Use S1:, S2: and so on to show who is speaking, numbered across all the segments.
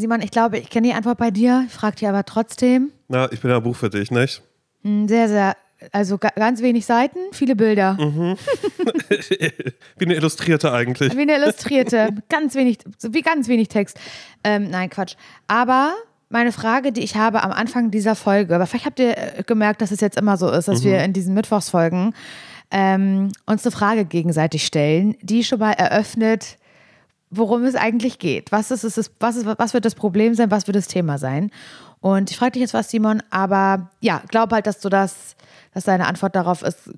S1: Simon, ich glaube, ich kenne die Antwort bei dir, ich frage dich aber trotzdem.
S2: Na, ich bin ja ein Buch für dich, nicht?
S1: Hm, Sehr, sehr, also ga- ganz wenig Seiten, viele Bilder.
S2: Mhm. Wie eine Illustrierte eigentlich.
S1: Wie eine Illustrierte, ganz wenig, wie ganz wenig Text. Ähm, nein, Quatsch. Aber meine Frage, die ich habe am Anfang dieser Folge, aber vielleicht habt ihr äh, gemerkt, dass es jetzt immer so ist, dass wir in diesen Mittwochsfolgen ähm, uns eine Frage gegenseitig stellen, die schon mal eröffnet, worum es eigentlich geht. Was, ist, es, was, ist, was wird das Problem sein, was wird das Thema sein? Und ich frage dich jetzt was, Simon, aber ja, glaub halt, dass du das, dass deine Antwort darauf ist,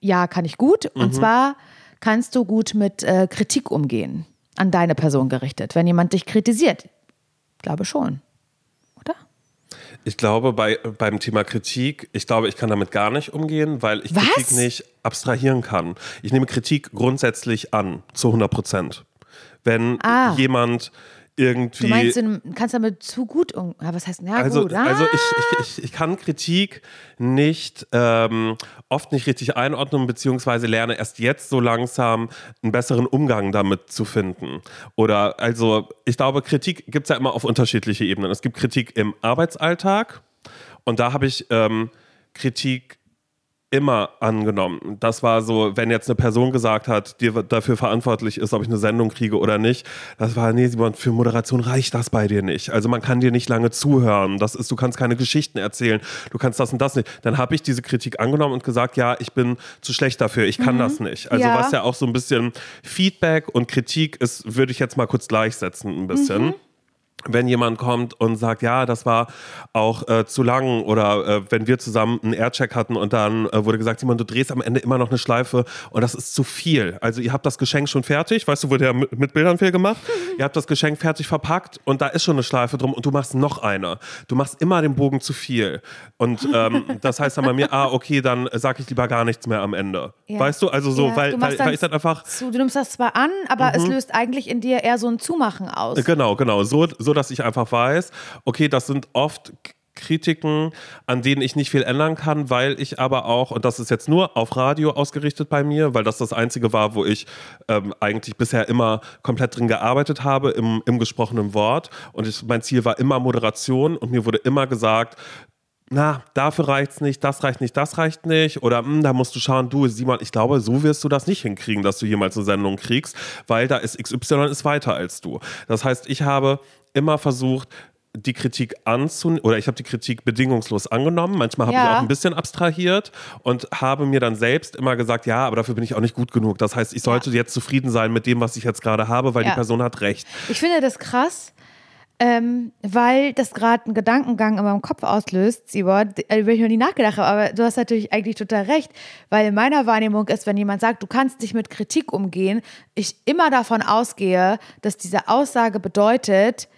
S1: ja, kann ich gut. Und zwar kannst du gut mit äh, Kritik umgehen, an deine Person gerichtet, wenn jemand dich kritisiert. Ich glaube schon. Oder?
S2: Ich glaube, bei, beim Thema Kritik, ich glaube, ich kann damit gar nicht umgehen, weil ich
S1: Was?
S2: Kritik nicht abstrahieren kann. Ich nehme Kritik grundsätzlich an, zu 100 Prozent. Wenn
S1: Ah.
S2: jemand irgendwie.
S1: Du meinst, du kannst damit zu gut um. Was heißt, ja,
S2: Also,
S1: gut. Ah,
S2: also ich, ich, ich, ich kann Kritik nicht ähm, oft nicht richtig einordnen, beziehungsweise lerne erst jetzt so langsam einen besseren Umgang damit zu finden. Oder also ich glaube, Kritik gibt es ja immer auf unterschiedliche Ebenen. Es gibt Kritik im Arbeitsalltag und da habe ich ähm, Kritik immer angenommen. Das war so, wenn jetzt eine Person gesagt hat, die dafür verantwortlich ist, ob ich eine Sendung kriege oder nicht, das war, nee, Simon, für Moderation reicht das bei dir nicht. Also man kann dir nicht lange zuhören. Das ist, du kannst keine Geschichten erzählen, du kannst das und das nicht. Dann habe ich diese Kritik angenommen und gesagt, ja, ich bin zu schlecht dafür, ich kann das nicht. Also
S1: Ja.
S2: was ja auch so ein bisschen Feedback und Kritik ist, würde ich jetzt mal kurz gleichsetzen ein bisschen wenn jemand kommt und sagt, ja, das war auch äh, zu lang oder äh, wenn wir zusammen einen Aircheck hatten und dann äh, wurde gesagt, Simon, du drehst am Ende immer noch eine Schleife und das ist zu viel. Also ihr habt das Geschenk schon fertig, weißt du, wurde ja mit, mit Bildern viel gemacht. ihr habt das Geschenk fertig verpackt und da ist schon eine Schleife drum und du machst noch eine. Du machst immer den Bogen zu viel. Und ähm, das heißt dann bei mir, ah, okay, dann sage ich lieber gar nichts mehr am Ende.
S1: Ja.
S2: Weißt du, also so,
S1: Ja,
S2: weil, weil, weil ich dann einfach
S1: zu, du nimmst das zwar an, aber es löst eigentlich in dir eher so ein Zumachen aus.
S2: Genau, genau. So, so, dass ich einfach weiß, okay, das sind oft Kritiken, an denen ich nicht viel ändern kann, weil ich aber auch, und das ist jetzt nur auf Radio ausgerichtet bei mir, weil das das Einzige war, wo ich ähm, eigentlich bisher immer komplett drin gearbeitet habe, im, im gesprochenen Wort. Und ich, mein Ziel war immer Moderation und mir wurde immer gesagt, na, dafür reicht's nicht, das reicht nicht, das reicht nicht. Oder hm, da musst du schauen, du, Simon, ich glaube, so wirst du das nicht hinkriegen, dass du jemals eine Sendung kriegst, weil da ist XY ist weiter als du. Das heißt, ich habe immer versucht, die Kritik anzunehmen, oder ich habe die Kritik bedingungslos angenommen. Manchmal habe
S1: Ja.
S2: ich auch ein bisschen abstrahiert und habe mir dann selbst immer gesagt, ja, aber dafür bin ich auch nicht gut genug. Das heißt, ich sollte jetzt zufrieden sein mit dem, was ich jetzt gerade habe, weil
S1: Ja.
S2: die Person hat recht.
S1: Ich finde das krass, ähm, weil das gerade einen Gedankengang in meinem Kopf auslöst, Simon, äh, über ich noch nie nachgedacht habe. Aber du hast natürlich eigentlich total recht, weil in meiner Wahrnehmung ist, wenn jemand sagt, du kannst nicht mit Kritik umgehen, ich immer davon ausgehe, dass diese Aussage bedeutet,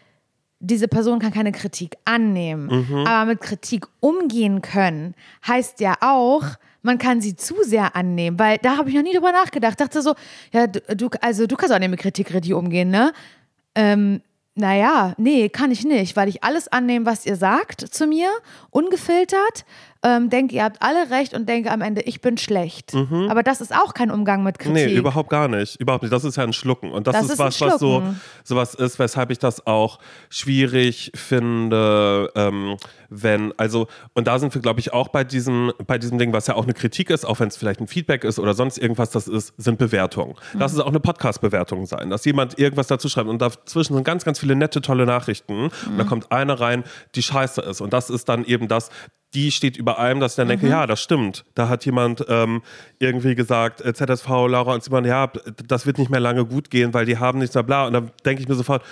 S1: diese Person kann keine Kritik annehmen. Aber mit Kritik umgehen können heißt ja auch, man kann sie zu sehr annehmen, weil da habe ich noch nie drüber nachgedacht. Dachte so, ja, du, du- also du kannst auch nicht mit Kritik richtig umgehen, ne? Ähm, naja, nee, kann ich nicht, weil ich alles annehme, was ihr sagt zu mir, ungefiltert, ähm, denke, ihr habt alle recht und denke am Ende, ich bin schlecht. Aber das ist auch kein Umgang mit Kritik.
S2: Nee, überhaupt gar nicht. Überhaupt nicht. Das ist ja ein Schlucken. Und das,
S1: Das
S2: ist,
S1: ist
S2: was, was so sowas ist, weshalb ich das auch schwierig finde, ähm, wenn, also, und da sind wir, glaube ich, auch bei diesem, bei diesem Ding, was ja auch eine Kritik ist, auch wenn es vielleicht ein Feedback ist oder sonst irgendwas, das ist, sind Bewertungen. Lass es auch eine Podcast-Bewertung sein, dass jemand irgendwas dazu schreibt und dazwischen sind ganz, ganz viele nette, tolle Nachrichten und da kommt eine rein, die scheiße ist. Und das ist dann eben das, die steht über allem, dass ich dann denke, ja, das stimmt. Da hat jemand ähm, irgendwie gesagt, ZSV, Laura und Simon, ja, das wird nicht mehr lange gut gehen, weil die haben nichts mehr bla. Und dann denke ich mir sofort,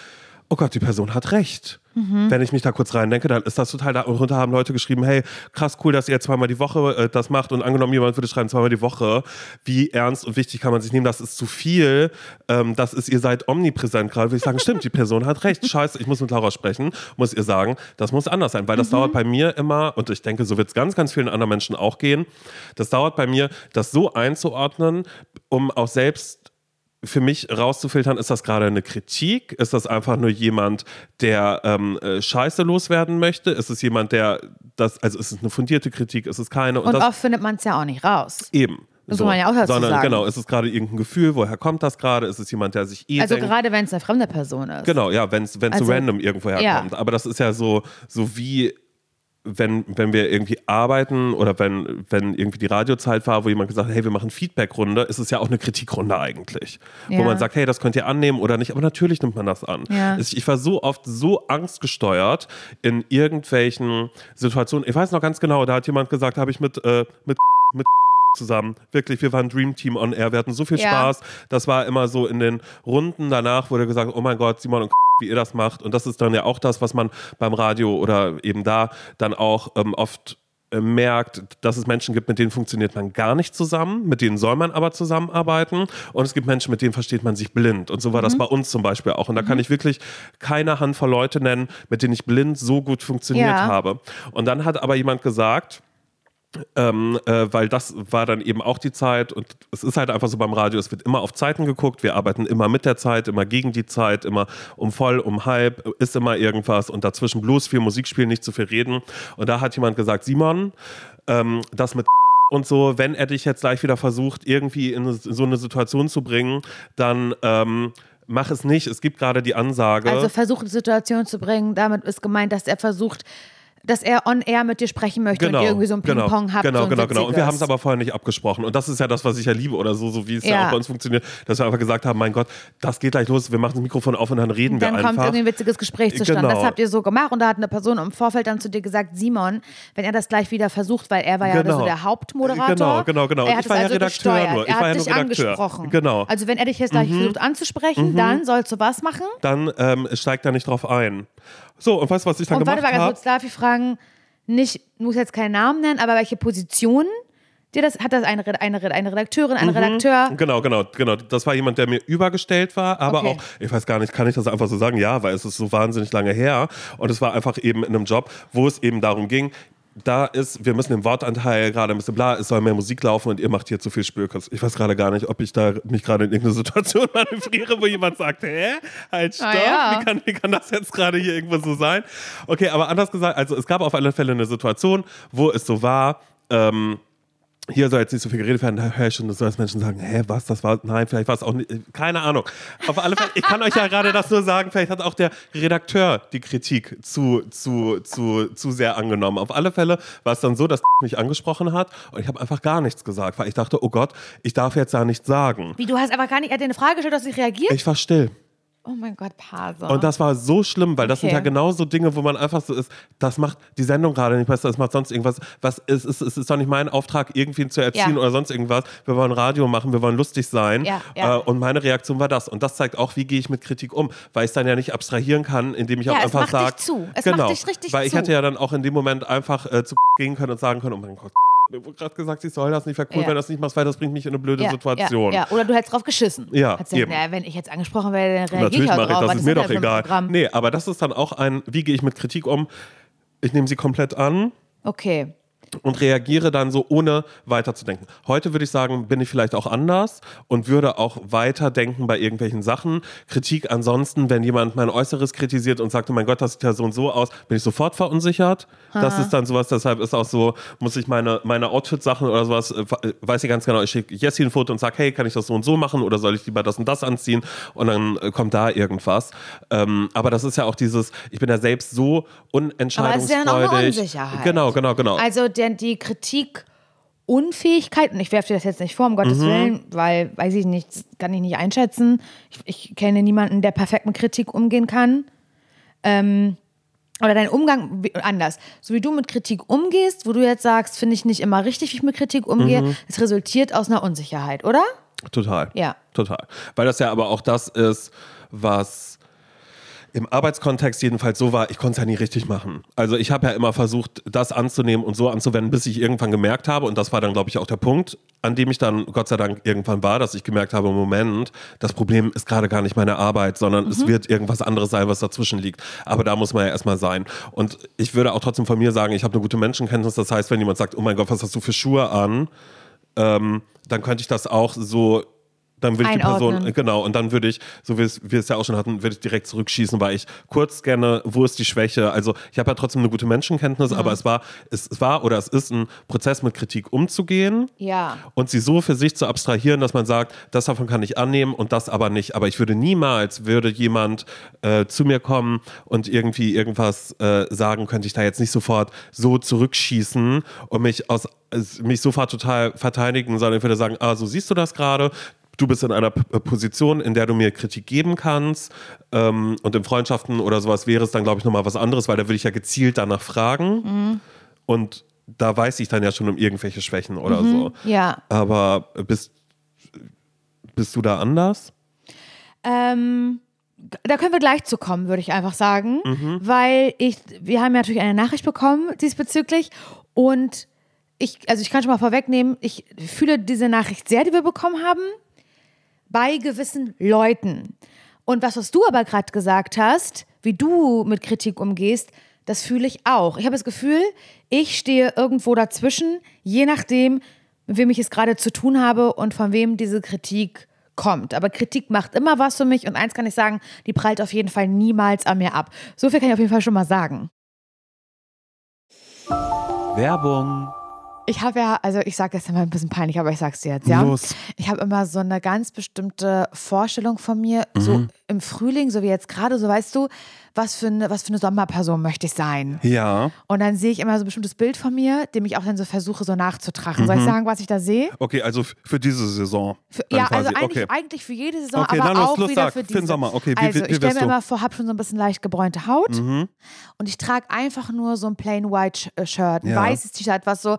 S2: oh Gott, die Person hat recht. Wenn ich mich da kurz reindenke, dann ist das total, darunter haben Leute geschrieben, hey, krass cool, dass ihr zweimal die Woche äh, das macht. Und angenommen, jemand würde schreiben, zweimal die Woche, wie ernst und wichtig kann man sich nehmen, das ist zu viel, ähm, das ist, ihr seid omnipräsent gerade, würde ich sagen, stimmt, die Person hat recht, scheiße, ich muss mit Laura sprechen, muss ihr sagen, das muss anders sein, weil das dauert bei mir immer, und ich denke, so wird es ganz, ganz vielen anderen Menschen auch gehen, das dauert bei mir, das so einzuordnen, um auch selbst für mich rauszufiltern, ist das gerade eine Kritik? Ist das einfach nur jemand, der ähm, äh, Scheiße loswerden möchte? Ist es jemand, der das, also ist es eine fundierte Kritik, ist es keine?
S1: Und
S2: das
S1: oft findet man es ja auch nicht raus.
S2: eben.
S1: Das
S2: so.
S1: muss man ja auch dazu
S2: Sondern
S1: sagen.
S2: genau, ist es gerade irgendein Gefühl, woher kommt das gerade? Ist es jemand, der sich eh
S1: Also
S2: denkt,
S1: gerade wenn es eine fremde Person ist.
S2: Genau, ja, wenn es so
S1: Also,
S2: random irgendwo
S1: ja.
S2: herkommt. Aber das ist ja so, so wie wenn, wenn wir irgendwie arbeiten oder wenn, wenn irgendwie die Radiozeit war, wo jemand gesagt hat, hey, wir machen Feedbackrunde, ist es ja auch eine Kritikrunde eigentlich. Wo
S1: Ja.
S2: man sagt, hey, das könnt ihr annehmen oder nicht, aber natürlich nimmt man das an.
S1: Ja.
S2: Ich, ich war so oft so angstgesteuert in irgendwelchen Situationen. Ich weiß noch ganz genau, da hat jemand gesagt, habe ich mit, äh, mit, mit zusammen. Wirklich, wir waren Dream Team on Air. Wir hatten so viel
S1: Ja.
S2: Spaß. Das war immer so in den Runden danach wurde gesagt, oh mein Gott, Simon und wie ihr das macht. Und das ist dann ja auch das, was man beim Radio oder eben da dann auch ähm, oft äh, merkt, dass es Menschen gibt, mit denen funktioniert man gar nicht zusammen, mit denen soll man aber zusammenarbeiten und es gibt Menschen, mit denen versteht man sich blind und so war das bei uns zum Beispiel auch und da kann ich wirklich keine Handvoll Leute nennen, mit denen ich blind so gut funktioniert
S1: Ja.
S2: habe und dann hat aber jemand gesagt, ähm, äh, weil das war dann eben auch die Zeit und es ist halt einfach so beim Radio, es wird immer auf Zeiten geguckt, wir arbeiten immer mit der Zeit, immer gegen die Zeit, immer um voll, um halb, ist immer irgendwas und dazwischen bloß viel Musik spielen, nicht zu viel reden und da hat jemand gesagt, Simon, ähm, das mit und so, wenn er dich jetzt gleich wieder versucht, irgendwie in so eine Situation zu bringen, dann ähm, mach es nicht. Es gibt gerade die Ansage.
S1: Also versucht, Situation zu bringen. Damit ist gemeint, dass er versucht, dass er on air mit dir sprechen möchte und ihr irgendwie so ein
S2: genau,
S1: Ping-Pong habt.
S2: Genau,
S1: so
S2: genau, genau. Und wir haben es aber vorher nicht abgesprochen. Und das ist ja das, was ich ja liebe oder so, so wie es ja.
S1: Ja.
S2: auch bei uns funktioniert, dass wir einfach gesagt haben, mein Gott, das geht gleich los, wir machen das Mikrofon auf und dann reden
S1: Dann
S2: wir
S1: kommt
S2: einfach.
S1: irgendwie ein witziges Gespräch zustande.
S2: Genau.
S1: Das habt ihr so gemacht und da hat eine Person im Vorfeld dann zu dir gesagt, Simon, wenn er das gleich wieder versucht, weil er war ja
S2: Genau.
S1: so der Hauptmoderator.
S2: Genau, genau, genau.
S1: Er
S2: Ich
S1: hat es
S2: war ja
S1: also
S2: Redakteur
S1: gesteuert.
S2: nur. Ich
S1: Er
S2: war
S1: hat
S2: ja nur
S1: dich
S2: Redakteur.
S1: angesprochen.
S2: Genau.
S1: Also wenn er dich jetzt gleich versucht anzusprechen, dann sollst du was machen?
S2: Dann ähm, steigt er nicht drauf ein. So, und weißt du, was ich dann
S1: Und warte
S2: gemacht
S1: mal ganz
S2: habe?
S1: kurz, darf ich fragen, nicht, muss jetzt keinen Namen nennen, aber welche Position dir das, hat das eine, eine, eine Redakteurin, ein Redakteur?
S2: Genau, genau, genau. Das war jemand, der mir übergestellt war, aber
S1: Okay.
S2: auch, ich weiß gar nicht, kann ich das einfach so sagen? Ja, weil es ist so wahnsinnig lange her. Und es war einfach eben in einem Job, wo es eben darum ging, da ist, wir müssen den Wortanteil gerade ein bisschen bla, es soll mehr Musik laufen und ihr macht hier zu viel Spürkes. Ich weiß gerade gar nicht, ob ich da mich gerade in irgendeine Situation manövriere, wo jemand sagt, hä? Halt, stopp,
S1: Ah, ja.
S2: wie, kann, wie kann das jetzt gerade hier irgendwo so sein? Okay, aber anders gesagt, also es gab auf alle Fälle eine Situation, wo es so war, ähm, hier soll jetzt nicht so viel geredet werden, da höre ich schon, dass dass Menschen sagen, hä, was, das war, nein, vielleicht war es auch nicht, keine Ahnung. Auf alle Fälle, ich kann euch ja gerade das nur sagen, vielleicht hat auch der Redakteur die Kritik zu, zu, zu, zu sehr angenommen. Auf alle Fälle war es dann so, dass mich angesprochen hat und ich habe einfach gar nichts gesagt, weil ich dachte, oh Gott, ich darf jetzt da nichts sagen.
S1: Wie, du hast aber gar nicht, er hat dir eine Frage gestellt, du hast nicht reagiert?
S2: Ich war still.
S1: Oh mein Gott, Pase.
S2: Und das war so schlimm, weil das sind
S1: Okay.
S2: ja genau so Dinge, wo man einfach so ist, das macht die Sendung gerade nicht besser, das macht sonst irgendwas. Was ist, ist, ist, ist doch nicht mein Auftrag, irgendwie zu erziehen
S1: Ja.
S2: oder sonst irgendwas. Wir wollen Radio machen, wir wollen lustig sein.
S1: Ja, ja.
S2: Äh, und meine Reaktion war das. Und das zeigt auch, wie gehe ich mit Kritik um, weil ich es dann ja nicht abstrahieren kann, indem ich auch
S1: es
S2: einfach
S1: macht dich
S2: sage.
S1: zu. Es macht
S2: genau,
S1: dich richtig
S2: Weil ich
S1: zu.
S2: hätte ja dann auch in dem Moment einfach äh, zu gehen können und sagen können, oh mein Gott, gerade gesagt, ich soll das nicht, wäre cool,
S1: Ja.
S2: wenn du das nicht machst, weil das bringt mich in eine blöde
S1: ja,
S2: Situation.
S1: Ja, ja. Oder du hättest drauf geschissen.
S2: Ja,
S1: Hättest gesagt,
S2: eben.
S1: na, wenn ich jetzt angesprochen werde, dann reagiere
S2: Natürlich
S1: ich auch
S2: mache ich
S1: drauf.
S2: das,
S1: Was
S2: ist mir doch egal.
S1: Programm?
S2: Nee, aber das ist dann auch ein, wie gehe ich mit Kritik um? Ich nehme sie komplett an
S1: Okay.
S2: Und reagiere dann so, ohne weiterzudenken. Heute würde ich sagen, bin ich vielleicht auch anders und würde auch weiterdenken bei irgendwelchen Sachen. Kritik ansonsten, wenn jemand mein Äußeres kritisiert und sagt, oh mein Gott, das sieht ja so und so aus, bin ich sofort verunsichert. Das ist dann sowas, deshalb ist auch so, muss ich meine, meine Outfit-Sachen oder sowas, äh, weiß ich ganz genau, ich schicke Jessie ein Foto und sage, hey, kann ich das so und so machen oder soll ich lieber das und das anziehen? Und dann äh, kommt da irgendwas. Ähm, aber das ist ja auch dieses, ich bin ja selbst so
S1: Aber es ist ja auch eine
S2: unentscheidungsfreudig.
S1: Unsicherheit.
S2: Genau, genau, genau.
S1: Also denn die Kritik Unfähigkeit, und ich werfe dir das jetzt nicht vor, um Gottes
S2: Mhm.
S1: Willen, weil, weiß ich nicht, kann ich nicht einschätzen. Ich, ich kenne niemanden, der perfekt mit Kritik umgehen kann. Ähm, oder dein Umgang anders. So wie du mit Kritik umgehst, wo du jetzt sagst, finde ich nicht immer richtig, wie ich mit Kritik umgehe,
S2: Mhm.
S1: es resultiert aus einer Unsicherheit, oder?
S2: Total.
S1: Ja.
S2: Total. Weil das ja aber auch das ist, was im Arbeitskontext jedenfalls so war, ich konnte es ja nie richtig machen. Also ich habe ja immer versucht, das anzunehmen und so anzuwenden, bis ich irgendwann gemerkt habe, und das war dann, glaube ich, auch der Punkt, an dem ich dann Gott sei Dank irgendwann war, dass ich gemerkt habe, Moment, das Problem ist gerade gar nicht meine Arbeit, sondern
S1: Mhm.
S2: es wird irgendwas anderes sein, was dazwischen liegt. Aber da muss man ja erstmal sein. Und ich würde auch trotzdem von mir sagen, ich habe eine gute Menschenkenntnis. Das heißt, wenn jemand sagt, oh mein Gott, was hast du für Schuhe an, ähm, dann könnte ich das auch so dann würde ich die Person,
S1: Einordnen.
S2: genau, und dann würde ich, so wie es- wir es ja auch schon hatten, würde ich direkt zurückschießen, weil ich kurz scanne, wo ist die Schwäche. Also ich habe ja trotzdem eine gute Menschenkenntnis, aber es war, es, es war oder es ist ein Prozess mit Kritik umzugehen
S1: Ja.
S2: und sie so für sich zu abstrahieren, dass man sagt, das davon kann ich annehmen und das aber nicht. Aber ich würde niemals, würde jemand äh, zu mir kommen und irgendwie irgendwas äh, sagen, könnte ich da jetzt nicht sofort so zurückschießen und mich aus mich sofort total verteidigen, sondern ich würde sagen, ah, so siehst du das gerade. Du bist in einer äh, Position, in der du mir Kritik geben kannst. Ähm, und in Freundschaften oder sowas wäre es dann, glaube ich, nochmal was anderes, weil da würde ich ja gezielt danach fragen. Und da weiß ich dann ja schon um irgendwelche Schwächen oder so.
S1: Ja.
S2: Aber bist, bist du da anders?
S1: Ähm, da können wir gleich zu kommen, würde ich einfach sagen. Weil ich, wir haben ja natürlich eine Nachricht bekommen diesbezüglich und ich, also ich kann schon mal vorwegnehmen, ich fühle diese Nachricht sehr, die wir bekommen haben, bei gewissen Leuten. Und was, was du aber gerade gesagt hast, wie du mit Kritik umgehst, das fühle ich auch. Ich habe das Gefühl, ich stehe irgendwo dazwischen, je nachdem, mit wem ich es gerade zu tun habe und von wem diese Kritik kommt. Aber Kritik macht immer was für mich und eins kann ich sagen, die prallt auf jeden Fall niemals an mir ab. So viel kann ich auf jeden Fall schon mal sagen.
S3: Werbung.
S1: Ich habe ja, also ich sage das immer ein bisschen peinlich, aber ich sag's dir jetzt, ja.
S2: Los.
S1: Ich habe immer so eine ganz bestimmte Vorstellung von mir, so im Frühling, so wie jetzt gerade, so weißt du, was für eine, was für eine Sommerperson möchte ich sein.
S2: Ja.
S1: Und dann sehe ich immer so ein bestimmtes Bild von mir, dem ich auch dann so versuche, so nachzutragen. Soll ich sagen, was ich da sehe?
S2: Okay, also für diese Saison.
S1: Für, ja,
S2: quasi.
S1: also eigentlich,
S2: okay.
S1: eigentlich für jede Saison,
S2: Okay,
S1: aber
S2: dann los,
S1: auch
S2: los,
S1: wieder
S2: sag,
S1: für
S2: für
S1: diese.
S2: den Sommer. Okay, wie-
S1: also
S2: wie- wie
S1: ich stelle mir
S2: du? Mhm.
S1: immer vor, habe schon so ein bisschen leicht gebräunte Haut und ich trage einfach nur so ein plain white äh, Shirt, ein
S2: Ja.
S1: weißes T-Shirt, was so,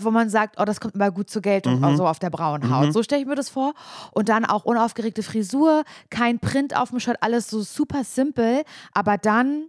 S1: wo man sagt, oh, das kommt immer gut zur Geltung,
S2: Mhm.
S1: so auf der braunen Haut. So stelle ich mir das vor und dann auch unaufgeregte Frisur, kein Print auf dem Shirt, alles so super simpel, aber dann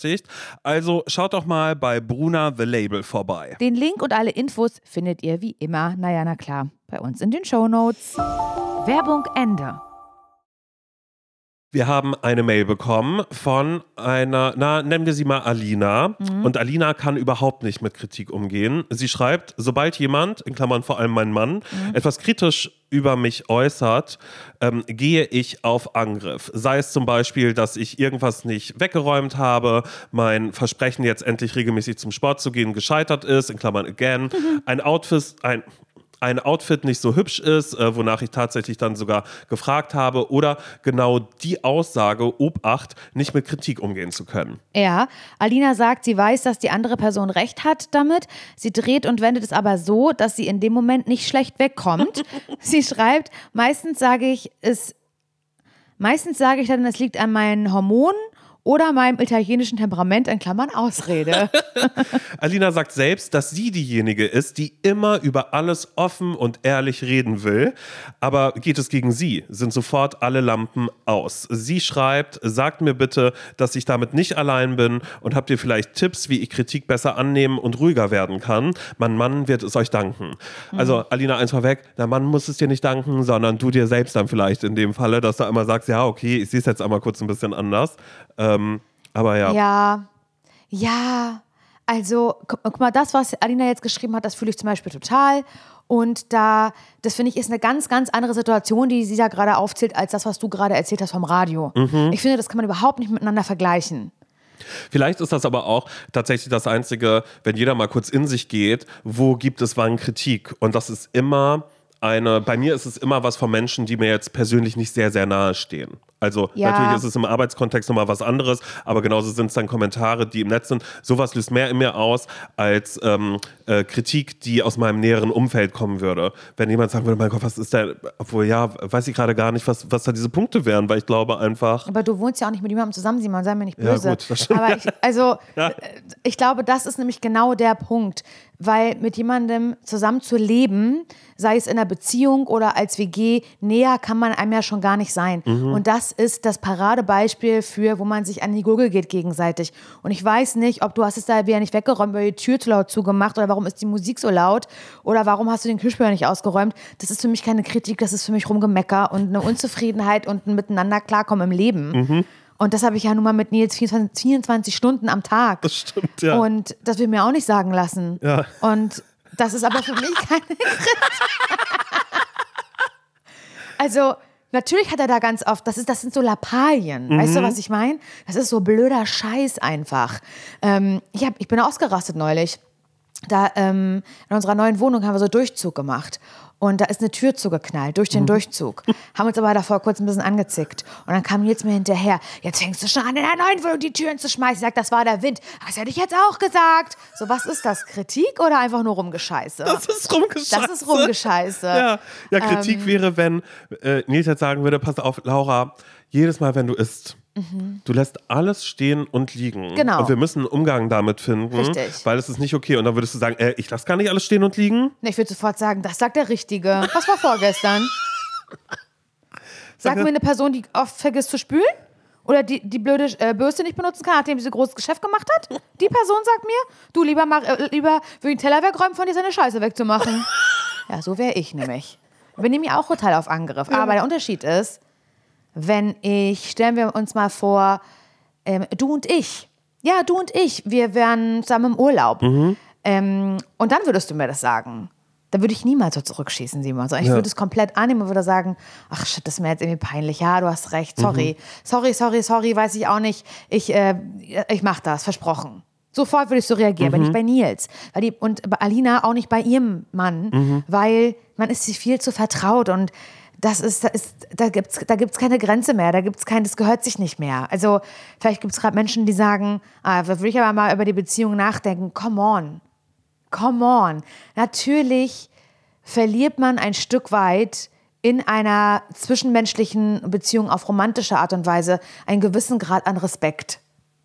S2: Also schaut doch mal bei Bruna The Label vorbei.
S1: Den Link und alle Infos findet ihr wie immer, naja, na klar, bei uns in den Shownotes. Werbung Ende.
S2: Wir haben eine Mail bekommen von einer, na, nennen wir sie mal Alina. Und Alina kann überhaupt nicht mit Kritik umgehen. Sie schreibt, sobald jemand, in Klammern vor allem mein Mann, etwas kritisch über mich äußert, ähm, gehe ich auf Angriff. Sei es zum Beispiel, dass ich irgendwas nicht weggeräumt habe, mein Versprechen jetzt endlich regelmäßig zum Sport zu gehen gescheitert ist, in Klammern again, ein Outfit, ein ein Outfit nicht so hübsch ist, äh, wonach ich tatsächlich dann sogar gefragt habe, oder genau die Aussage, Obacht, nicht mit Kritik umgehen zu können.
S1: Ja, Alina sagt, sie weiß, dass die andere Person recht hat damit. Sie dreht und wendet es aber so, dass sie in dem Moment nicht schlecht wegkommt. sie schreibt, meistens sage ich es Meistens sage ich dann, es liegt an meinen Hormonen oder meinem italienischen Temperament in Klammern Ausrede.
S2: Alina sagt selbst, dass sie diejenige ist, die immer über alles offen und ehrlich reden will. Aber geht es gegen sie, sind sofort alle Lampen aus. Sie schreibt, sagt mir bitte, dass ich damit nicht allein bin und habt ihr vielleicht Tipps, wie ich Kritik besser annehmen und ruhiger werden kann. Mein Mann wird es euch danken. Mhm. Also Alina, eins vorweg, der Mann muss es dir nicht danken, sondern du dir selbst dann vielleicht in dem Falle, dass du einmal sagst, ja, okay, ich sehe es jetzt einmal kurz ein bisschen anders. Ähm, aber ja.
S1: Ja, ja. Also, guck, mal, das, was Alina jetzt geschrieben hat, das fühle ich zum Beispiel total. Und da, das finde ich, ist eine ganz, ganz andere Situation, die sie da gerade aufzählt, als das, was du gerade erzählt hast vom Radio. Mhm. Ich finde, das kann man überhaupt nicht miteinander vergleichen.
S2: Vielleicht ist das aber auch tatsächlich das Einzige, wenn jeder mal kurz in sich geht, wo gibt es wann Kritik? Und das ist immer eine, bei mir ist es immer was von Menschen, die mir jetzt persönlich nicht sehr, sehr nahe stehen. Also ja. natürlich ist es im Arbeitskontext nochmal was anderes, aber genauso sind es dann Kommentare, die im Netz sind. Sowas löst mehr in mir aus als ähm, äh, Kritik, die aus meinem näheren Umfeld kommen würde. Wenn jemand sagen würde, mein Gott, was ist da, obwohl ja, weiß ich gerade gar nicht, was, was da diese Punkte wären, weil ich glaube einfach.
S1: Aber du wohnst ja auch nicht mit jemandem zusammen, Simon, sei mir nicht böse. Ja, gut, das stimmt. Aber ich, also, ja. Äh, ich glaube, das ist nämlich genau der Punkt, weil mit jemandem zusammen zu leben, sei es in einer Beziehung oder als WG, näher kann man einem ja schon gar nicht sein. Mhm. Und das ist das Paradebeispiel für, wo man sich an die Gurgel geht gegenseitig. Und ich weiß nicht, ob du hast es da wieder nicht weggeräumt, weil die Tür zu laut zugemacht oder warum ist die Musik so laut oder warum hast du den Kühlspüler nicht ausgeräumt. Das ist für mich keine Kritik, das ist für mich Rumgemecker und eine Unzufriedenheit und ein Miteinander klarkommen im Leben. Mhm. Und das habe ich ja nun mal mit Nils 24, 24, Stunden am Tag.
S2: Das stimmt, ja.
S1: Und das will mir auch nicht sagen lassen. Ja. Und das ist aber für mich keine Kritik. also, Natürlich hat er da ganz oft, das, ist, das sind so Lappalien. Mhm. Weißt du, was ich meine? Das ist so blöder Scheiß einfach. Ähm, ich, hab, ich bin ausgerastet neulich. Da ähm, in unserer neuen Wohnung haben wir so Durchzug gemacht. Und da ist eine Tür zugeknallt durch den mhm. Durchzug. Haben uns aber davor kurz ein bisschen angezickt. Und dann kam Nils mir hinterher. Jetzt fängst du schon an, in der neuen Wohnung die Türen zu schmeißen. Ich sag, das war der Wind. Das hätte ich jetzt auch gesagt. So, was ist das? Kritik oder einfach nur Rumgescheiße?
S2: Das ist Rumgescheiße.
S1: Das ist Rumgescheiße.
S2: Ja, ja Kritik ähm, wäre, wenn äh, Nils jetzt sagen würde, pass auf, Laura, jedes Mal, wenn du isst, Mhm. Du lässt alles stehen und liegen.
S1: Genau.
S2: Und wir müssen einen Umgang damit finden.
S1: Richtig.
S2: Weil es ist nicht okay. Und dann würdest du sagen, äh, ich lasse gar nicht alles stehen und liegen?
S1: Nee, ich würde sofort sagen, das sagt der Richtige. Was war vorgestern? Sag mir eine Person, die oft vergisst zu spülen? Oder die, die blöde äh, Bürste nicht benutzen kann, nachdem sie ein großes Geschäft gemacht hat? Die Person sagt mir, du lieber, mach, äh, lieber würde den Teller wegräumen, von dir seine Scheiße wegzumachen. ja, so wäre ich nämlich. Wir nehmen ja auch total auf Angriff. Ja. Aber der Unterschied ist, wenn ich, stellen wir uns mal vor, ähm, du und ich, ja, du und ich, wir wären zusammen im Urlaub. Mhm. Ähm, und dann würdest du mir das sagen. Da würde ich niemals so zurückschießen, Simon. Also ich ja. würde es komplett annehmen und würde sagen, ach shit, das ist mir jetzt irgendwie peinlich. Ja, du hast recht, sorry. Mhm. Sorry, sorry, sorry, weiß ich auch nicht. Ich, äh, ich mach das, versprochen. Sofort würde ich so reagieren, mhm. aber nicht bei Nils. Weil die, und bei Alina auch nicht bei ihrem Mann, mhm. weil man ist sich viel zu vertraut und das ist, das ist da gibt es da gibt's keine Grenze mehr, da gibt es kein, das gehört sich nicht mehr. Also vielleicht gibt es gerade Menschen, die sagen, ah, da würde ich aber mal über die Beziehung nachdenken. Come on, come on. Natürlich verliert man ein Stück weit in einer zwischenmenschlichen Beziehung auf romantische Art und Weise einen gewissen Grad an Respekt.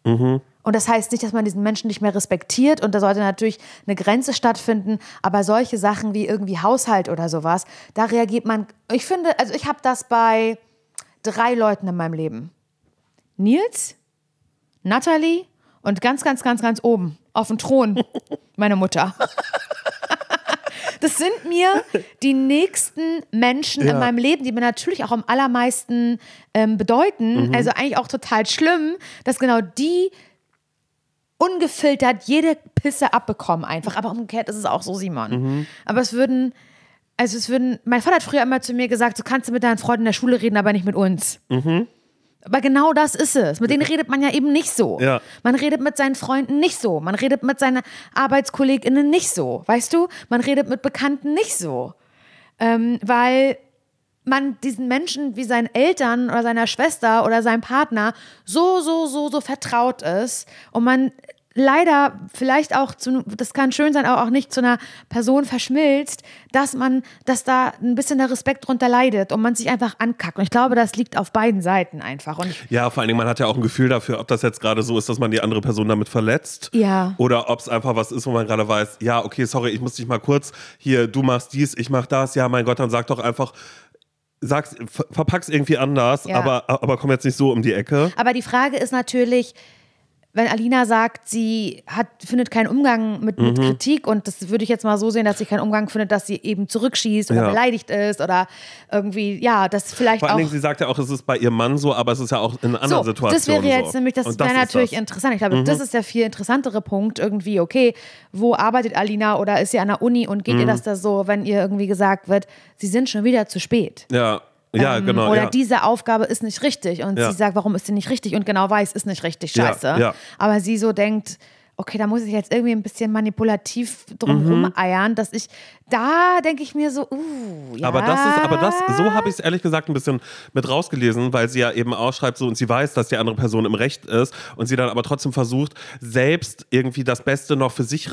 S1: Mhm. Und das heißt nicht, dass man diesen Menschen nicht mehr respektiert und da sollte natürlich eine Grenze stattfinden, aber solche Sachen wie irgendwie Haushalt oder sowas, da reagiert man, ich finde, also ich habe das bei drei Leuten in meinem Leben. Nils, Natalie und ganz, ganz, ganz, ganz oben auf dem Thron meine Mutter. Das sind mir die nächsten Menschen ja. in meinem Leben, die mir natürlich auch am allermeisten ähm, bedeuten. Mhm. Also eigentlich auch total schlimm, dass genau die ungefiltert jede Pisse abbekommen einfach. Aber umgekehrt ist es auch so, Simon. Mhm. Aber es würden, also es würden, mein Vater hat früher immer zu mir gesagt, so kannst du mit deinen Freunden in der Schule reden, aber nicht mit uns. Mhm. Aber genau das ist es. Mit denen redet man ja eben nicht so. Ja. Man redet mit seinen Freunden nicht so. Man redet mit seinen ArbeitskollegInnen nicht so. Weißt du? Man redet mit Bekannten nicht so. Ähm, weil man diesen Menschen wie seinen Eltern oder seiner Schwester oder seinem Partner so, so, so, so vertraut ist und man leider vielleicht auch zu, das kann schön sein, aber auch nicht zu einer Person verschmilzt, dass man, dass da ein bisschen der Respekt drunter leidet und man sich einfach ankackt. Und ich glaube, das liegt auf beiden Seiten einfach. Und
S2: ja, vor allen Dingen, man hat ja auch ein Gefühl dafür, ob das jetzt gerade so ist, dass man die andere Person damit verletzt.
S1: Ja.
S2: Oder ob es einfach was ist, wo man gerade weiß, ja, okay, sorry, ich muss dich mal kurz hier, du machst dies, ich mach das, ja, mein Gott, dann sag doch einfach, sag's, verpack's irgendwie anders,
S1: Ja.
S2: aber, aber komm jetzt nicht so um die Ecke.
S1: Aber die Frage ist natürlich, wenn Alina sagt, sie hat, findet keinen Umgang mit,
S2: Mhm.
S1: mit Kritik und das würde ich jetzt mal so sehen, dass sie keinen Umgang findet, dass sie eben zurückschießt oder
S2: Ja.
S1: beleidigt ist oder irgendwie, ja, das vielleicht
S2: Vor allen
S1: auch.
S2: Dingen, sie sagt ja auch, es ist bei ihrem Mann so, aber es ist ja auch in anderen
S1: so,
S2: Situationen
S1: das wäre jetzt
S2: so.
S1: nämlich, das
S2: Und
S1: wäre natürlich
S2: das. Mhm.
S1: interessant. Ich glaube, das ist der viel interessantere Punkt irgendwie, okay, wo arbeitet Alina oder ist sie an der Uni und geht
S2: Mhm.
S1: ihr das da so, wenn ihr irgendwie gesagt wird, sie sind schon wieder zu spät.
S2: Ja, ja,
S1: Ähm,
S2: genau.
S1: Oder
S2: ja.
S1: diese Aufgabe ist nicht richtig. Und
S2: Ja.
S1: sie sagt, warum ist sie nicht richtig? Und genau weiß, ist nicht richtig. Scheiße.
S2: ja.
S1: Aber sie so denkt, okay, da muss ich jetzt irgendwie ein bisschen manipulativ drum
S2: Mhm.
S1: rumeiern, dass ich, da denke ich mir so, uh, ja.
S2: Aber das ist, aber das, so habe ich es ehrlich gesagt ein bisschen mit rausgelesen, weil sie ja eben ausschreibt so und sie weiß, dass die andere Person im Recht ist und sie dann aber trotzdem versucht, selbst irgendwie das Beste noch für sich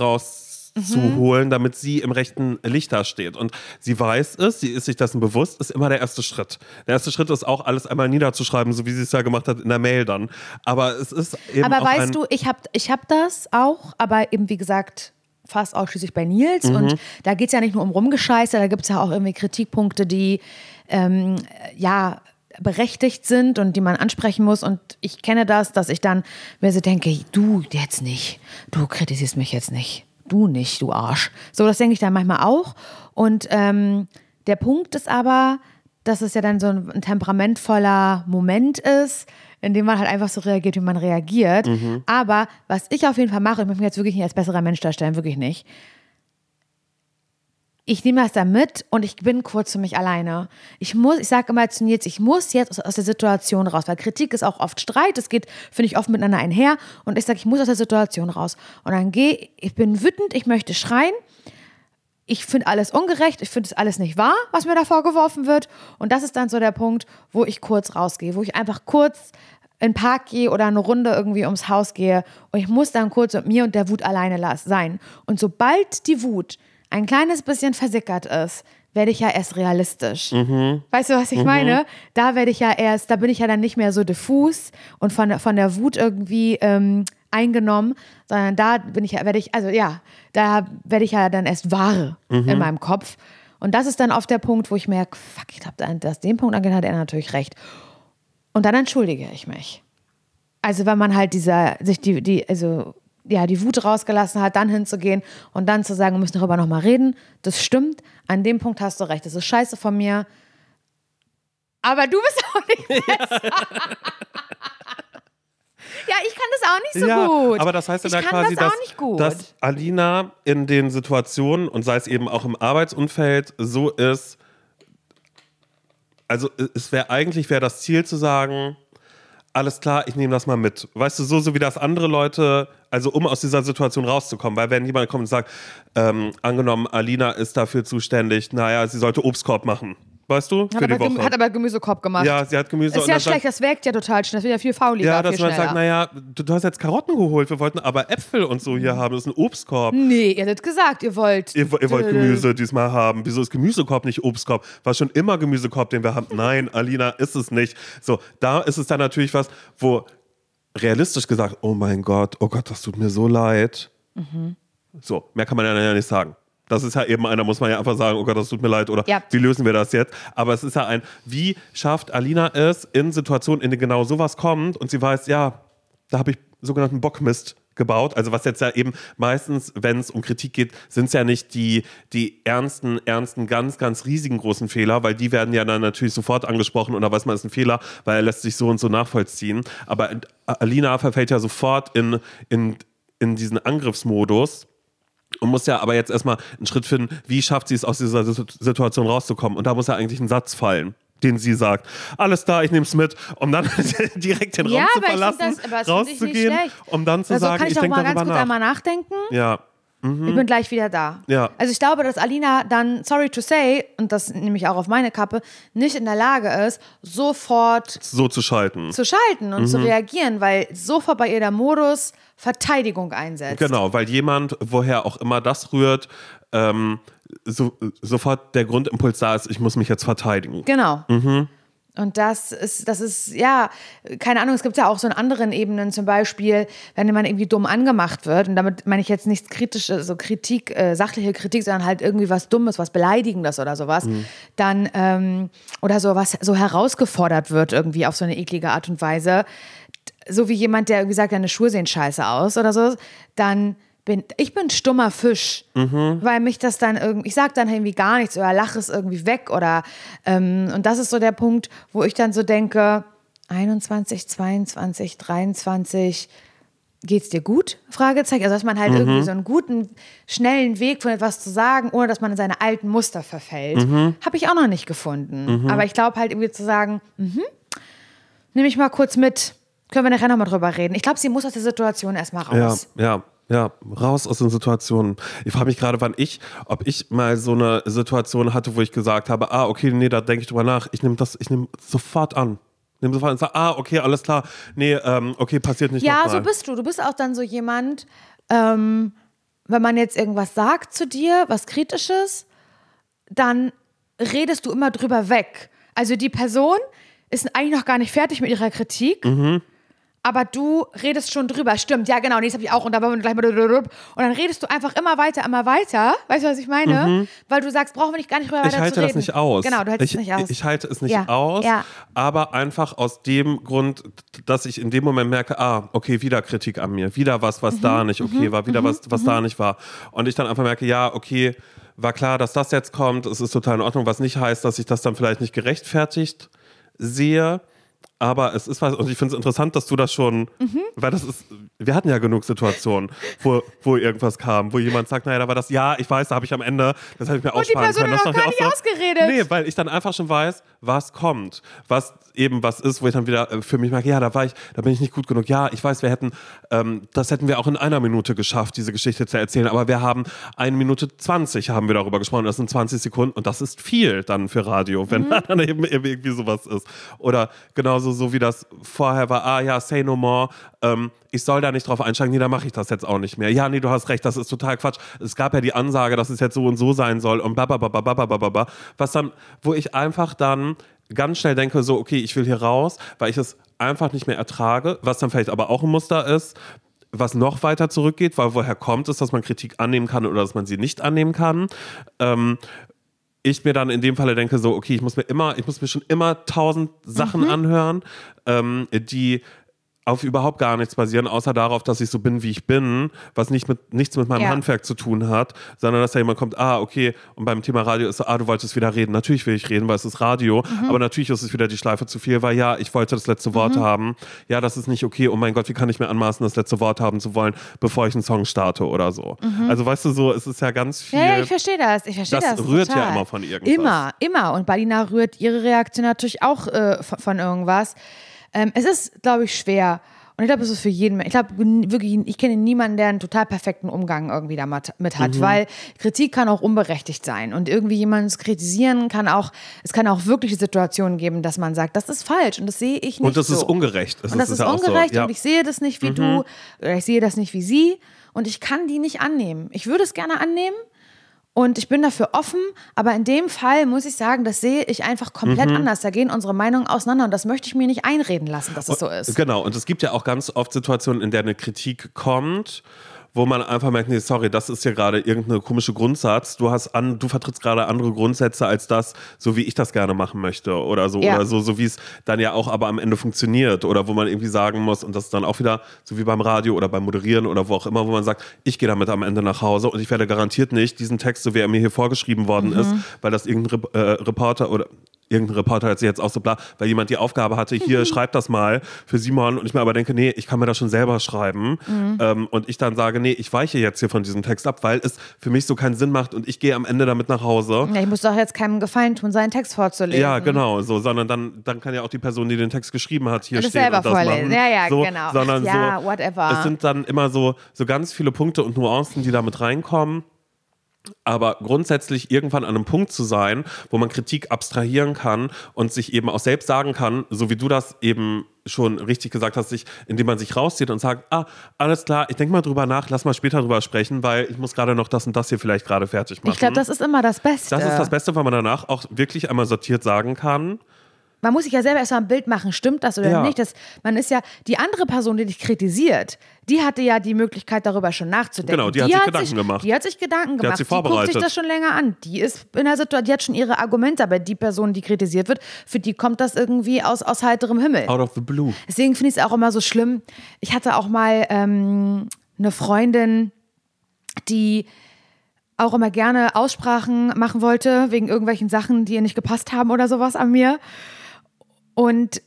S2: rauszuholen, damit sie im rechten Licht da steht. Und sie weiß es, sie ist sich dessen bewusst, ist immer der erste Schritt. Der erste Schritt ist auch, alles einmal niederzuschreiben, so wie sie es ja gemacht hat in der Mail dann. Aber es ist eben
S1: Aber weißt du, ich habe ich hab das auch, aber eben wie gesagt, fast ausschließlich bei Nils.
S2: Mhm.
S1: Und da geht es ja nicht nur um Rumgescheiße, da gibt es ja auch irgendwie Kritikpunkte, die ähm, ja berechtigt sind und die man ansprechen muss. Und ich kenne das, dass ich dann mir so denke, du jetzt nicht, du kritisierst mich jetzt nicht. Du nicht, du Arsch. So, das denke ich dann manchmal auch. Und ähm, der Punkt ist aber, dass es ja dann so ein, ein temperamentvoller Moment ist, in dem man halt einfach so reagiert, wie man reagiert. Aber was ich auf jeden Fall mache, ich möchte mich jetzt wirklich nicht als besserer Mensch darstellen, wirklich nicht. Ich nehme das da mit und ich bin kurz für mich alleine. Ich muss, ich sage immer zu Nils, ich muss jetzt aus, aus der Situation raus, weil Kritik ist auch oft Streit, es geht, finde ich, oft miteinander einher. Und ich sage, ich muss aus der Situation raus. Und dann gehe, ich bin wütend, ich möchte schreien ich finde alles ungerecht, ich finde es alles nicht wahr, was mir da vorgeworfen wird. Und das ist dann so der Punkt, wo ich kurz rausgehe, wo ich einfach kurz in den Park gehe oder eine Runde irgendwie ums Haus gehe. Und ich muss dann kurz mit mir und der Wut alleine sein. Und sobald die Wut ein kleines bisschen versickert ist, werde ich ja erst realistisch. Weißt du, was ich meine? Da werde ich ja erst, da bin ich ja dann nicht mehr so diffus und von, der- von der Wut irgendwie ähm, eingenommen, sondern da bin ich ja, werde ich, also ja, da werde ich ja dann erst wahre in meinem Kopf. Und das ist dann oft der Punkt, wo ich merke, fuck, ich glaube, dass den Punkt angeht, hat er natürlich recht. Und dann entschuldige ich mich. Also wenn man halt dieser, sich die, die, also ja, die Wut rausgelassen hat, dann hinzugehen und dann zu sagen, wir müssen darüber nochmal reden, das stimmt. An dem Punkt hast du recht. Das ist scheiße von mir. Aber du bist auch nicht besser. ja, ich kann das auch nicht so
S2: ja,
S1: gut.
S2: Aber das heißt ja da quasi,
S1: das
S2: dass,
S1: nicht gut.
S2: dass Alina in den Situationen und sei es eben auch im Arbeitsumfeld so ist, also es wäre eigentlich wäre das Ziel zu sagen, alles klar, ich nehme das mal mit. Weißt du, so, so wie das andere Leute, also um aus dieser Situation rauszukommen, weil wenn jemand kommt und sagt, ähm, angenommen, Alina ist dafür zuständig, naja, sie sollte Obstkorb machen. Weißt du,
S1: hat,
S2: für die Woche.
S1: hat aber Gemüsekorb gemacht.
S2: ja, sie hat Gemüse
S1: ist ja schlecht, das wirkt ja total schnell. Das wird ja viel fauliger,
S2: ja, dass man
S1: schneller.
S2: sagt, naja, du, du hast jetzt Karotten geholt, wir wollten aber Äpfel und so hier haben, das ist ein Obstkorb.
S1: nee, ihr hättet gesagt, ihr wollt.
S2: Ihr, ihr wollt Gemüse diesmal haben. Wieso ist Gemüsekorb nicht Obstkorb? War schon immer Gemüsekorb, den wir haben. Nein, Alina, ist es nicht. So, da ist es dann natürlich was, wo realistisch gesagt, oh mein Gott, oh Gott, das tut mir so leid.
S1: Mhm.
S2: So, mehr kann man ja nicht sagen. Das ist ja eben einer, muss man ja einfach sagen, oh Gott, das tut mir leid oder
S1: Ja.
S2: wie lösen wir das jetzt? Aber es ist ja ein, wie schafft Alina es in Situationen, in denen genau sowas kommt und sie weiß, ja, da habe ich sogenannten Bockmist gebaut. Also was jetzt ja eben meistens, wenn es um Kritik geht, sind es ja nicht die, die ernsten, ernsten, ganz, ganz riesigen großen Fehler, weil die werden ja dann natürlich sofort angesprochen und da weiß man, es ist ein Fehler, weil er lässt sich so und so nachvollziehen. Aber Alina verfällt ja sofort in, in, in diesen Angriffsmodus und muss ja aber jetzt erstmal einen Schritt finden, wie schafft sie es aus dieser Situ- Situation rauszukommen. Und da muss ja eigentlich ein Satz fallen, den sie sagt. Alles da, ich nehme es mit, um dann direkt den Raum
S1: Ja,
S2: zu
S1: aber ich find
S2: verlassen,
S1: das-
S2: rauszugehen,
S1: schlecht.
S2: um dann zu
S1: Also
S2: sagen,
S1: kann ich,
S2: ich denke
S1: mal ganz
S2: darüber nach.
S1: einmal
S2: Ja,
S1: Ich bin gleich wieder da.
S2: Ja.
S1: Also ich glaube, dass Alina dann, sorry to say, und das nehme ich auch auf meine Kappe, nicht in der Lage ist, sofort
S2: So zu schalten.
S1: zu schalten und zu
S2: Mhm.
S1: reagieren, weil sofort bei ihr der Modus Verteidigung einsetzt.
S2: Genau, weil jemand, woher auch immer das rührt, ähm, so, sofort der Grundimpuls da ist, ich muss mich jetzt verteidigen.
S1: Genau.
S2: Mhm.
S1: Und das ist, das ist, ja, keine Ahnung, es gibt ja auch so in anderen Ebenen, zum Beispiel, wenn man irgendwie dumm angemacht wird, und damit meine ich jetzt nichts kritisches, so Kritik, äh, sachliche Kritik, sondern halt irgendwie was Dummes, was Beleidigendes oder sowas,
S2: Mhm.
S1: dann, ähm, oder so was so herausgefordert wird irgendwie auf so eine eklige Art und Weise, so wie jemand, der irgendwie sagt, deine Schuhe sehen scheiße aus oder so, dann bin ich bin stummer Fisch, weil mich das dann irgendwie, ich sag dann irgendwie gar nichts oder lache es irgendwie weg oder ähm, und das ist so der Punkt, wo ich dann so denke, 21, 22, 23, geht's dir gut? Fragezeichen. Also dass man halt irgendwie so einen guten, schnellen Weg von etwas zu sagen, ohne dass man in seine alten Muster verfällt, habe ich auch noch nicht gefunden. Aber ich glaube halt irgendwie zu sagen, mhm, nehme ich mal kurz mit. Können wir nachher nochmal drüber reden. Ich glaube, sie muss aus der Situation erstmal raus.
S2: ja, ja, raus aus den Situationen. Ich frage mich gerade, wann ich, ob ich mal so eine Situation hatte, wo ich gesagt habe, ah, okay, nee, da denke ich drüber nach. Ich nehme das, ich nehme sofort an. Nehme sofort an und sage, ah, okay, alles klar. Nee, ähm, okay, passiert nicht
S1: Ja, so bist du. Du bist auch dann so jemand, ähm, wenn man jetzt irgendwas sagt zu dir, was Kritisches, dann redest du immer drüber weg. Also die Person ist eigentlich noch gar nicht fertig mit ihrer Kritik.
S2: Mhm.
S1: Aber du redest schon drüber. Stimmt, ja, genau, nee, das habe ich auch. Und, da wir gleich mal und dann redest du einfach immer weiter, immer weiter. Weißt du, was ich meine? Weil du sagst, brauchen wir nicht gar nicht drüber
S2: Mhm. ich
S1: weiter
S2: halte
S1: zu reden.
S2: das nicht aus.
S1: Genau, du hältst
S2: ich,
S1: es nicht aus.
S2: Ich halte es nicht
S1: Ja,
S2: aus,
S1: ja.
S2: aber einfach aus dem Grund, dass ich in dem Moment merke, ah, okay, wieder Kritik an mir, wieder was, was
S1: Mhm,
S2: da nicht okay war, wieder was, was da nicht war. Und ich dann einfach merke, ja, okay, war klar, dass das jetzt kommt, es ist total in Ordnung, was nicht heißt, dass ich das dann vielleicht nicht gerechtfertigt sehe. Aber es ist was, und ich finde es interessant, dass du das schon,
S1: Mhm.
S2: weil das ist, wir hatten ja genug Situationen, wo, wo irgendwas kam, wo jemand sagt, naja, da war das, ja, ich weiß, da habe ich am Ende, das habe ich mir
S1: Und die
S2: aussparen
S1: Person
S2: können.
S1: hat
S2: Das
S1: noch
S2: dachte
S1: gar
S2: ich
S1: nicht
S2: auch
S1: ausgeredet.
S2: Nee, weil ich dann einfach schon weiß, was kommt. Was eben was ist, wo ich dann wieder äh, für mich merke, ja, da war ich, da bin ich nicht gut genug. Ja, ich weiß, wir hätten, ähm, das hätten wir auch in einer Minute geschafft, diese Geschichte zu erzählen, aber wir haben eine Minute 20 haben wir darüber gesprochen. Das sind 20 Sekunden und das ist viel dann für Radio, wenn
S1: Mhm.
S2: dann eben, eben irgendwie sowas ist. Oder genauso so wie das vorher war, ah ja, say no more, ähm, ich soll da nicht drauf einsteigen, nee, da mache ich das jetzt auch nicht mehr. Ja, nee, du hast recht, das ist total Quatsch. Es gab ja die Ansage, dass es jetzt so und so sein soll und babababababababa, was dann, wo ich einfach dann ganz schnell denke, so, okay, ich will hier raus, weil ich es einfach nicht mehr ertrage, was dann vielleicht aber auch ein Muster ist, was noch weiter zurückgeht, weil woher kommt es, dass man Kritik annehmen kann oder dass man sie nicht annehmen kann. Ähm, ich mir dann in dem Falle denke, so, okay, ich muss mir immer, ich muss mir schon immer tausend Sachen anhören, ähm, die auf überhaupt gar nichts basieren, außer darauf, dass ich so bin, wie ich bin, was nicht mit, nichts mit meinem
S1: Ja.
S2: Handwerk zu tun hat, sondern dass da jemand kommt, ah, okay, und beim Thema Radio ist ah, du wolltest wieder reden. Natürlich will ich reden, weil es ist Radio, aber natürlich ist es wieder die Schleife zu viel, weil ja, ich wollte das letzte Wort haben. Ja, das ist nicht okay. Oh mein Gott, wie kann ich mir anmaßen, das letzte Wort haben zu wollen, bevor ich einen Song starte oder so. Also weißt du so, es ist ja ganz viel.
S1: Ja, ja, ich verstehe das. Ich verstehe
S2: Das
S1: das.
S2: rührt ja
S1: total.
S2: immer von irgendwas.
S1: Immer, immer. Und Balina rührt ihre Reaktion natürlich auch äh, von, von irgendwas. Ähm, es ist, glaube ich, schwer. Und ich glaube, es ist für jeden, ich glaube wirklich, ich kenne niemanden, der einen total perfekten Umgang irgendwie damit mit
S2: Mhm.
S1: hat, weil Kritik kann auch unberechtigt sein und irgendwie jemanden zu kritisieren kann auch, es kann auch wirklich Situationen geben, dass man sagt, das ist falsch und das sehe ich nicht
S2: Und das
S1: so.
S2: ist ungerecht.
S1: Und das ist
S2: ja auch so.
S1: ungerecht
S2: Ja.
S1: und ich sehe das nicht wie du oder ich sehe das nicht wie sie und ich kann die nicht annehmen. Ich würde es gerne annehmen und ich bin dafür offen, aber in dem Fall muss ich sagen, das sehe ich einfach komplett
S2: Mhm.
S1: anders. Da gehen unsere Meinungen auseinander und das möchte ich mir nicht einreden lassen, dass es so ist.
S2: Genau, und es gibt ja auch ganz oft Situationen, in der eine Kritik kommt, wo man einfach merkt, nee, sorry, das ist ja gerade irgendeine komische Grundsatz. Du hast an, du vertrittst gerade andere Grundsätze als das, so wie ich das gerne machen möchte oder so
S1: Ja.
S2: oder so, so wie es dann ja auch aber am Ende funktioniert oder wo man irgendwie sagen muss und das ist dann auch wieder so wie beim Radio oder beim Moderieren oder wo auch immer, wo man sagt, ich gehe damit am Ende nach Hause und ich werde garantiert nicht diesen Text, so wie er mir hier vorgeschrieben worden
S1: Mhm.
S2: ist, weil das irgendein Rep äh, Reporter oder irgendein Reporter hat sich jetzt auch so bla, weil jemand die Aufgabe hatte, hier schreibt das mal für Simon und ich mir aber denke, nee, ich kann mir das schon selber schreiben
S1: Mhm.
S2: ähm, und ich dann sage, nee, ich weiche jetzt hier von diesem Text ab, weil es für mich so keinen Sinn macht und ich gehe am Ende damit nach Hause.
S1: Ja, ich muss doch jetzt keinem Gefallen tun, seinen Text vorzulesen.
S2: Ja, genau, so, sondern dann, dann kann ja auch die Person, die den Text geschrieben hat, hier
S1: es
S2: stehen
S1: selber
S2: und das
S1: vorlesen.
S2: machen.
S1: Ja, ja,
S2: so,
S1: genau.
S2: Sondern
S1: Ja,
S2: so,
S1: whatever.
S2: es sind dann immer so, so ganz viele Punkte und Nuancen, die damit reinkommen. Aber grundsätzlich irgendwann an einem Punkt zu sein, wo man Kritik abstrahieren kann und sich eben auch selbst sagen kann, so wie du das eben schon richtig gesagt hast, sich, indem man sich rauszieht und sagt, ah, alles klar, ich denke mal drüber nach, lass mal später drüber sprechen, weil ich muss gerade noch das und das hier vielleicht gerade fertig machen.
S1: Ich glaube, das ist immer das Beste.
S2: das ist das Beste, weil man danach auch wirklich einmal sortiert sagen kann,
S1: Man muss sich ja selber erstmal ein Bild machen, stimmt das oder
S2: Ja.
S1: nicht? Das, man ist ja, die andere Person, die dich kritisiert, die hatte ja die Möglichkeit, darüber schon nachzudenken.
S2: Genau, die hat sich Gedanken gemacht.
S1: Die hat sich Gedanken
S2: Die hat
S1: gemacht.
S2: sich
S1: die guckt sich das schon länger an. Die ist in der Situation, die hat schon ihre Argumente, aber die Person, die kritisiert wird, für die kommt das irgendwie aus, aus heiterem Himmel.
S2: out of the blue.
S1: Deswegen finde ich es auch immer so schlimm. Ich hatte auch mal ähm, eine Freundin, die auch immer gerne Aussprachen machen wollte, wegen irgendwelchen Sachen, die ihr nicht gepasst haben oder sowas an mir. Und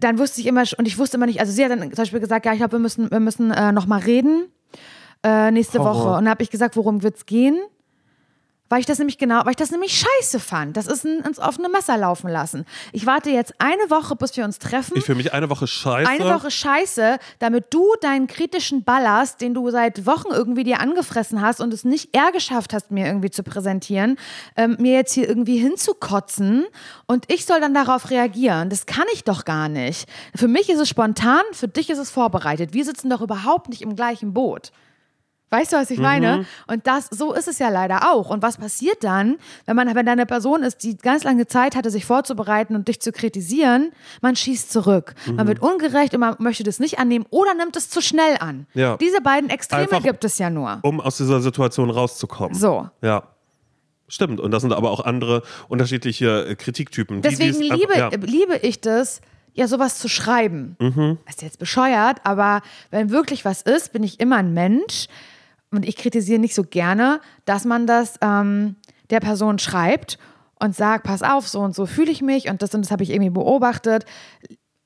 S1: dann wusste ich immer, und ich wusste immer nicht, also sie hat dann zum Beispiel gesagt, ja, ich glaube, wir müssen, wir müssen äh, nochmal reden äh, nächste
S2: Horror.
S1: Woche. Und dann habe ich gesagt, worum wird's gehen? Weil ich das nämlich genau, weil ich das nämlich scheiße fand. Das ist ein, ins offene Messer laufen lassen. Ich warte jetzt eine Woche, bis wir uns treffen.
S2: Ich fühle mich eine Woche scheiße.
S1: Eine Woche scheiße, damit du deinen kritischen Ballast, den du seit Wochen irgendwie dir angefressen hast und es nicht eher geschafft hast, mir irgendwie zu präsentieren, ähm, mir jetzt hier irgendwie hinzukotzen und ich soll dann darauf reagieren. Das kann ich doch gar nicht. Für mich ist es spontan, für dich ist es vorbereitet. Wir sitzen doch überhaupt nicht im gleichen Boot. Weißt du, was ich meine? Und das, so ist es ja leider auch. Und was passiert dann, wenn man, wenn da eine Person ist, die ganz lange Zeit hatte, sich vorzubereiten und dich zu kritisieren, man schießt zurück. Man wird ungerecht und man möchte das nicht annehmen oder nimmt es zu schnell an.
S2: Ja.
S1: Diese beiden Extreme
S2: Einfach-
S1: gibt es ja nur.
S2: um aus dieser Situation rauszukommen.
S1: So.
S2: Ja. Stimmt. Und das sind aber auch andere unterschiedliche äh, Kritiktypen.
S1: Deswegen
S2: die
S1: liebe,
S2: ja.
S1: liebe ich das, ja, sowas zu schreiben.
S2: Mhm.
S1: Ist jetzt bescheuert, aber wenn wirklich was ist, bin ich immer ein Mensch und ich kritisiere nicht so gerne, dass man das ähm, der Person schreibt und sagt, pass auf, so und so fühle ich mich und das und das habe ich irgendwie beobachtet.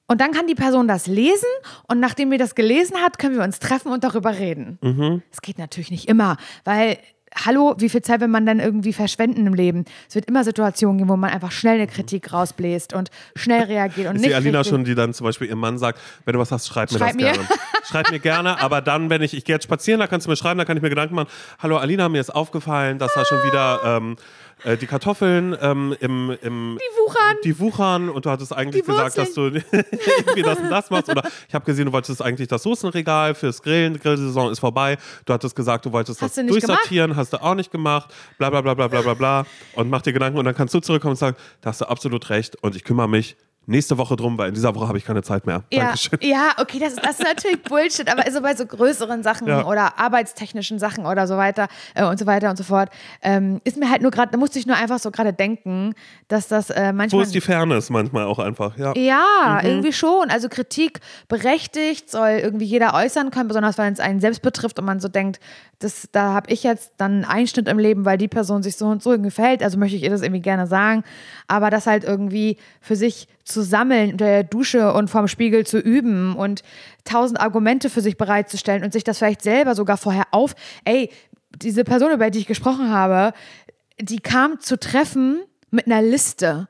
S1: Und dann kann die Person das lesen und nachdem wir das gelesen hat, können wir uns treffen und darüber reden.
S2: Mhm.
S1: Das geht natürlich nicht immer, weil, hallo, wie viel Zeit will man dann irgendwie verschwenden im Leben? Es wird immer Situationen geben, wo man einfach schnell eine Kritik rausbläst und schnell reagiert und
S2: Ist
S1: nicht
S2: Alina schon, die dann zum Beispiel ihrem Mann sagt, wenn du was hast, schreib mir
S1: Schreib
S2: das
S1: mir.
S2: gerne. schreib mir gerne, aber dann, wenn ich, ich gehe jetzt spazieren, da kannst du mir schreiben, da kann ich mir Gedanken machen. Hallo Alina, mir ist aufgefallen, dass da schon wieder ähm, äh, die Kartoffeln ähm, im, im
S1: Die wuchern.
S2: die wuchern und du hattest eigentlich gesagt, dass du irgendwie das und das machst. Oder ich habe gesehen, du wolltest eigentlich das Soßenregal fürs Grillen, die Grillsaison ist vorbei. Du hattest gesagt, du wolltest
S1: Hast
S2: das
S1: du nicht
S2: durchsortieren, hast du auch nicht gemacht, bla bla bla bla bla bla bla. Und mach dir Gedanken und dann kannst du zurückkommen und sagen, da hast du absolut recht und ich kümmere mich nächste Woche drum, weil in dieser Woche habe ich keine Zeit mehr.
S1: Ja,
S2: Dankeschön.
S1: ja, okay, das, ist- das ist natürlich Bullshit, aber so bei so größeren Sachen
S2: Ja.
S1: oder arbeitstechnischen Sachen oder so weiter äh, und so weiter und so fort, ähm, ist mir halt nur gerade, da musste ich nur einfach so gerade denken, dass das äh,
S2: Wo
S1: manchmal.
S2: ist die Fairness manchmal auch einfach, ja.
S1: Ja,
S2: Mhm.
S1: irgendwie schon. Also Kritik berechtigt soll irgendwie jeder äußern können, besonders wenn es einen selbst betrifft und man so denkt, das, da habe ich jetzt dann einen Einschnitt im Leben, weil die Person sich so und so irgendwie verhält. Also möchte ich ihr das irgendwie gerne sagen. Aber das halt irgendwie für sich zu sammeln, unter der Dusche und vorm Spiegel zu üben und tausend Argumente für sich bereitzustellen und sich das vielleicht selber sogar vorher auf. Ey, diese Person, über die ich gesprochen habe, die kam zu treffen mit einer Liste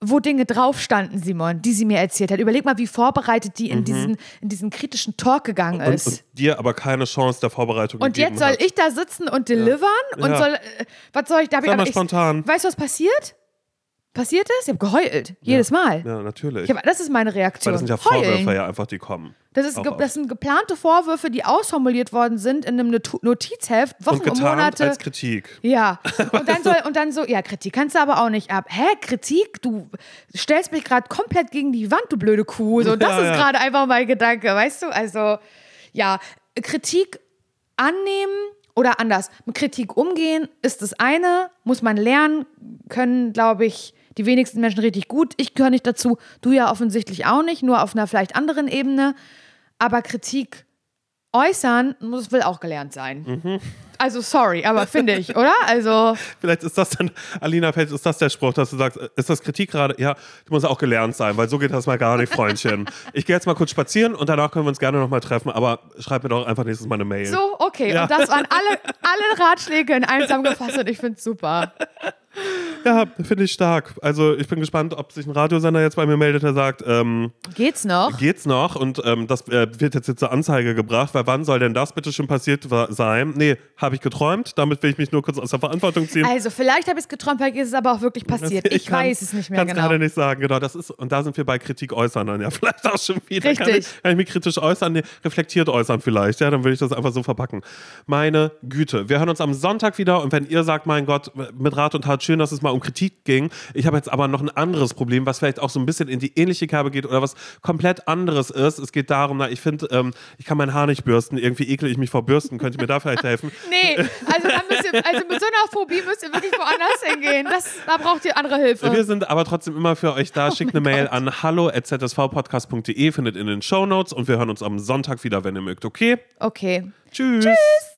S1: wo Dinge drauf standen, Simon, die sie mir erzählt hat. Überleg mal, wie vorbereitet die in, diesen, in diesen kritischen Talk gegangen
S2: Mhm. Und,
S1: ist.
S2: und dir aber keine Chance der Vorbereitung
S1: Und jetzt soll
S2: hat.
S1: ich da sitzen und delivern und
S2: Ja.
S1: soll, äh, was soll ich, da ich
S2: Sei
S1: aber
S2: mal
S1: ich,
S2: spontan.
S1: Weißt du, was passiert? Passiert ist? Ich habe geheult. Jedes Mal.
S2: Ja, natürlich.
S1: Ich hab, das ist meine
S2: Weil
S1: Reaktion.
S2: das sind ja
S1: Heulen.
S2: Vorwürfe ja einfach, die kommen.
S1: Das, ist, ge- das sind geplante Vorwürfe, die ausformuliert worden sind in einem Notizheft, Wochen
S2: Und
S1: und Monate.
S2: als Kritik.
S1: Ja, und dann, soll, und dann so, ja, Kritik kannst du aber auch nicht ab. Hä, Kritik? Du stellst mich gerade komplett gegen die Wand, du blöde Kuh. So, das
S2: Ja,
S1: ist
S2: ja.
S1: gerade einfach mein Gedanke, weißt du? Also, ja, Kritik annehmen oder anders, mit Kritik umgehen ist das eine, muss man lernen, können, glaube ich, die wenigsten Menschen richtig gut. Ich gehöre nicht dazu, du ja offensichtlich auch nicht, nur auf einer vielleicht anderen Ebene. Aber Kritik äußern muss, will auch gelernt sein. Also sorry, aber finde ich, oder? Also
S2: Vielleicht ist das dann, Alina, vielleicht ist das der Spruch, dass du sagst, ist das Kritik gerade? Ja, du musst auch gelernt sein, weil so geht das mal gar nicht, Freundchen. Ich gehe jetzt mal kurz spazieren und danach können wir uns gerne nochmal treffen, aber schreib mir doch einfach nächstes Mal eine Mail.
S1: so, okay.
S2: Ja.
S1: Und das waren alle, alle Ratschläge in einem zusammengefasst und ich finde es super.
S2: Ja, finde ich stark. Also ich bin gespannt, ob sich ein Radiosender jetzt bei mir meldet, der sagt, ähm,
S1: Geht's noch?
S2: geht's noch? Und ähm, das äh, wird jetzt, jetzt zur Anzeige gebracht, weil wann soll denn das bitte schon passiert sein? Nee, habe ich geträumt, damit will ich mich nur kurz aus der Verantwortung ziehen.
S1: Also, vielleicht habe ich es geträumt, vielleicht ist es aber auch wirklich passiert. Ich,
S2: kann-
S1: weiß es nicht mehr genau.
S2: gerade nicht sagen, genau. Das ist, und da sind wir bei Kritik äußern dann ja vielleicht auch schon wieder. Kann ich,
S1: Richtig.
S2: kann ich mich kritisch äußern? Nee, reflektiert äußern vielleicht. Ja, dann würde ich das einfach so verpacken. Meine Güte. Wir hören uns am Sonntag wieder und wenn ihr sagt, mein Gott, mit Rat und Tat schön, dass es mal um Kritik ging. Ich habe jetzt aber noch ein anderes Problem, was vielleicht auch so ein bisschen in die ähnliche Kerbe geht oder was komplett anderes ist. Es geht darum, na, ich finde, ähm, ich kann mein Haar nicht bürsten. Irgendwie ekle ich mich vor Bürsten. Könnt ihr mir da vielleicht helfen?
S1: Nee, also, dann müsst ihr, also mit so einer Phobie müsst ihr wirklich woanders hingehen. Das, da braucht ihr andere Hilfe.
S2: Wir sind aber trotzdem immer für euch
S1: Oh
S2: da. Schickt eine Mail an hallo.zsvpodcast.de, findet in den Shownotes und wir hören uns am Sonntag wieder, wenn ihr mögt. Okay?
S1: Okay.
S2: Tschüss.